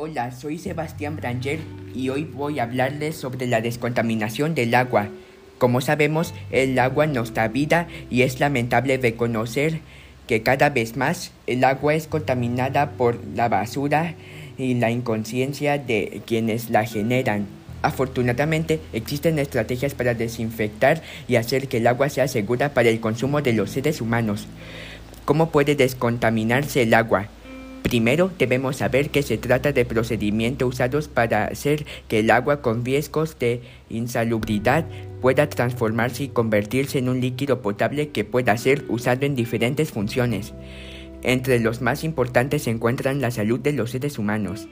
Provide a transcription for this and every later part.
Hola, soy Sebastián Branger y hoy voy a hablarles sobre la descontaminación del agua. Como sabemos, el agua nos da vida y es lamentable reconocer que cada vez más el agua es contaminada por la basura y la inconsciencia de quienes la generan. Afortunadamente, existen estrategias para desinfectar y hacer que el agua sea segura para el consumo de los seres humanos. ¿Cómo puede descontaminarse el agua? Primero debemos saber que se trata de procedimientos usados para hacer que el agua con riesgos de insalubridad pueda transformarse y convertirse en un líquido potable que pueda ser usado en diferentes funciones. Entre los más importantes se encuentran la salud de los seres humanos,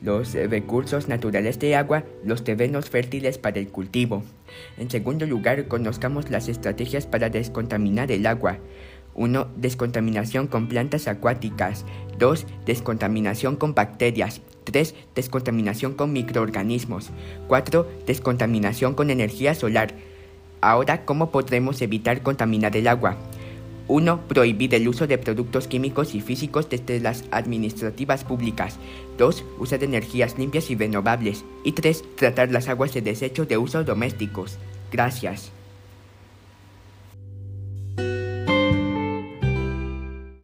los recursos naturales de agua, los terrenos fértiles para el cultivo. En segundo lugar, conozcamos las estrategias para descontaminar el agua. 1. Descontaminación con plantas acuáticas. 2. Descontaminación con bacterias. 3. Descontaminación con microorganismos. 4. Descontaminación con energía solar. Ahora, ¿cómo podremos evitar contaminar el agua? 1. Prohibir el uso de productos químicos y físicos desde las administrativas públicas. 2. Usar energías limpias y renovables. Y 3. Tratar las aguas de desecho de uso domésticos. Gracias.